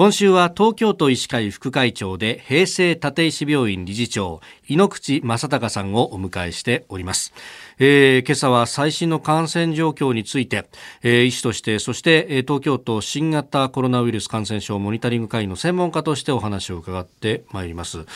今週は東京都医師会副会長で平成立石病院理事長井ノ口正隆さんをお迎えしております、えー、今朝は最新の感染状況について、えー、医師としてそして東京都新型コロナウイルス感染症モニタリング会の専門家としてお話を伺ってまいります。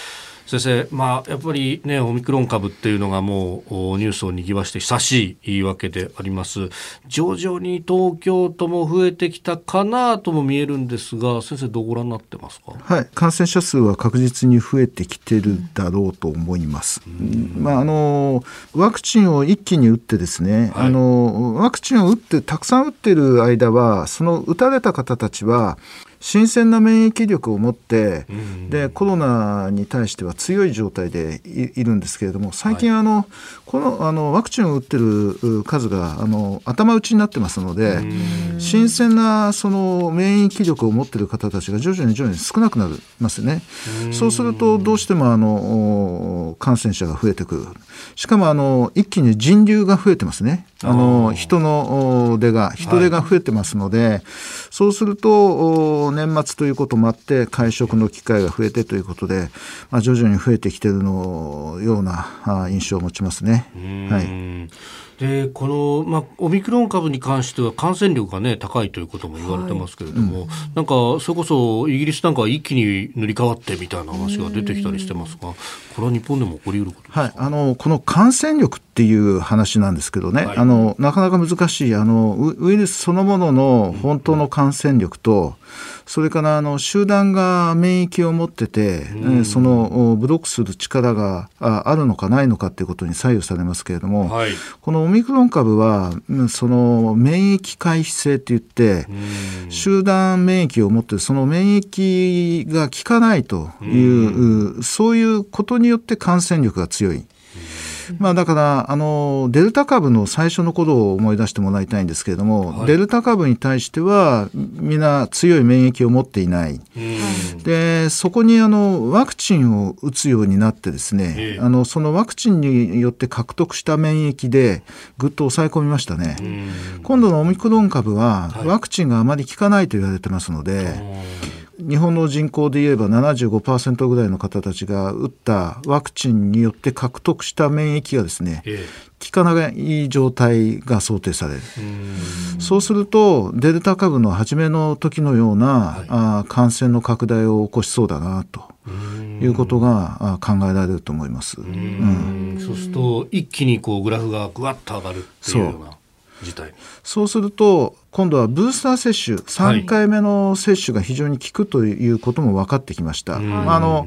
先生、まあ、やっぱり、ね、オミクロン株っていうのがもうニュースをにぎわして久しいわけであります。徐々に東京都も増えてきたかなとも見えるんですが先生どうご覧になってますか、はい、感染者数は確実に増えてきてるだろうと思います、まあ、あのワクチンを一気に打ってですね、はい、あのワクチンを打ってたくさん打ってる間はその打たれた方たちは新鮮な免疫力を持って、でコロナに対しては強い状態でいるんですけれども最近あの、はい、このあのワクチンを打ってる数があの頭打ちになってますので新鮮なその免疫力を持っている方たちが徐々に徐々に少なくなりますね。そうするとどうしてもあの感染者が増えてくる。しかもあの一気に人流が増えてますね。あの人の出が人出が増えてますので、はい、そうすると年末ということもあって会食の機会が増えてということで、まあ、徐々に増えてきているのような印象を持ちますね。はい。でこの、まあ、オミクロン株に関しては感染力が、ね、高いということも言われてますけれども、はい。うん、なんかそれこそイギリスなんかは一気に塗り替わってみたいな話が出てきたりしてますがこれは日本でも起こりうることはい、あのこの感染力っていう話なんですけどね、はい、あのなかなか難しい。あのウイルスそのものの本当の感染力と、それからあの集団が免疫を持ってて、うん、そのブロックする力があるのかないのかということに左右されますけれども、はい、このオミクロン株はその免疫回避性といって、うん、集団免疫を持ってその免疫が効かないという、うん、そういうことによって感染力が強い。まあ、だからあのデルタ株の最初の頃を思い出してもらいたいんですけれども、はい、デルタ株に対してはみんな強い免疫を持っていない、でそこにあのワクチンを打つようになってですね、あのそのワクチンによって獲得した免疫でぐっと抑え込みましたね。今度のオミクロン株はワクチンがあまり効かないと言われてますので、はい日本の人口で言えば75%ぐらいの方たちが打ったワクチンによって獲得した免疫がですね、ええ、効かない状態が想定される。そうするとデルタ株の初めの時のような、はい、あ感染の拡大を起こしそうだなということが考えられると思います。うん、そうすると一気にこうグラフがぐわっと上がるっていうような。自体そうすると今度はブースター接種3回目の接種が非常に効くということも分かってきました、はい、あの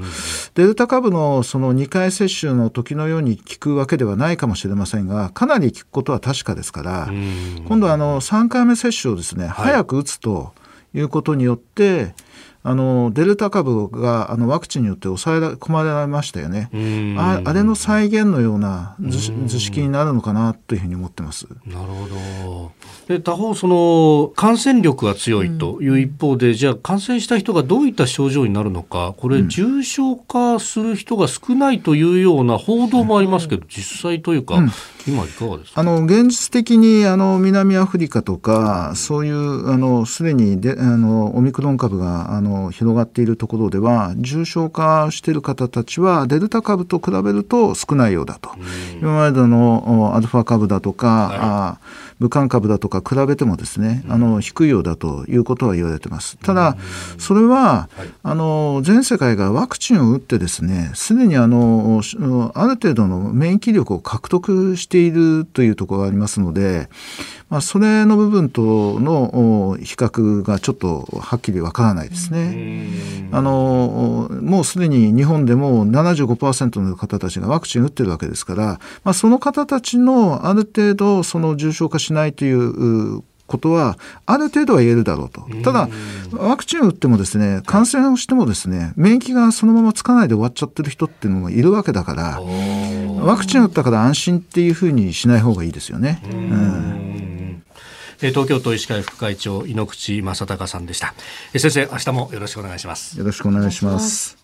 デルタ株のその2回接種の時のように効くわけではないかもしれませんがかなり効くことは確かですから今度はあの3回目接種をですね早く打つということによって、あのデルタ株があのワクチンによって抑え込まれましたよね。ああれの再現のような図式になるのかなというふうに思ってます。なるほど。で他方その感染力が強いという一方で、うん、じゃあ感染した人がどういった症状になるのかこれ重症化する人が少ないというような報道もありますけど、うん、実際というか、うん、今いかがですか？あの現実的にあの南アフリカとかそういうあのすでにであのオミクロン株があの広がっているところでは重症化している方たちはデルタ株と比べると少ないようだと、今までのアルファ株だとか、はい、武漢株だとか比べてもですね、あの低いようだということは言われてます。ただそれは、あの全世界がワクチンを打ってですねすでにあのある程度の免疫力を獲得しているというところがありますのでまあ、それの部分との比較がちょっとはっきりわからないですね。あのもうすでに日本でも75%の方たちがワクチン打ってるわけですから、まあ、その方たちのある程度その重症化しないということはある程度は言えるだろうと。ただ、ワクチンを打ってもですね、感染をしてもですね、免疫がそのままつかないで終わっちゃってる人っていうのもいるわけだから、ワクチン打ったから安心っていうふうにしない方がいいですよね。うん東京都医師会副会長井ノ口正孝さんでした。先生明日もよろしくお願いします。よろしくお願いします。